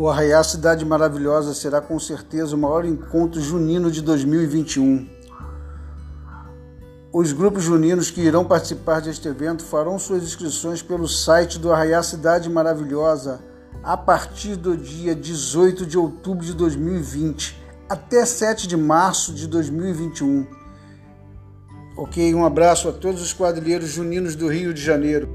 O Arraiá Cidade Maravilhosa será com certeza o maior encontro junino de 2021. Os grupos juninos que irão participar deste evento farão suas inscrições pelo site do Arraiá Cidade Maravilhosa a partir do dia 18 de outubro de 2020 até 7 de março de 2021. Ok, um abraço a todos os quadrilheiros juninos do Rio de Janeiro.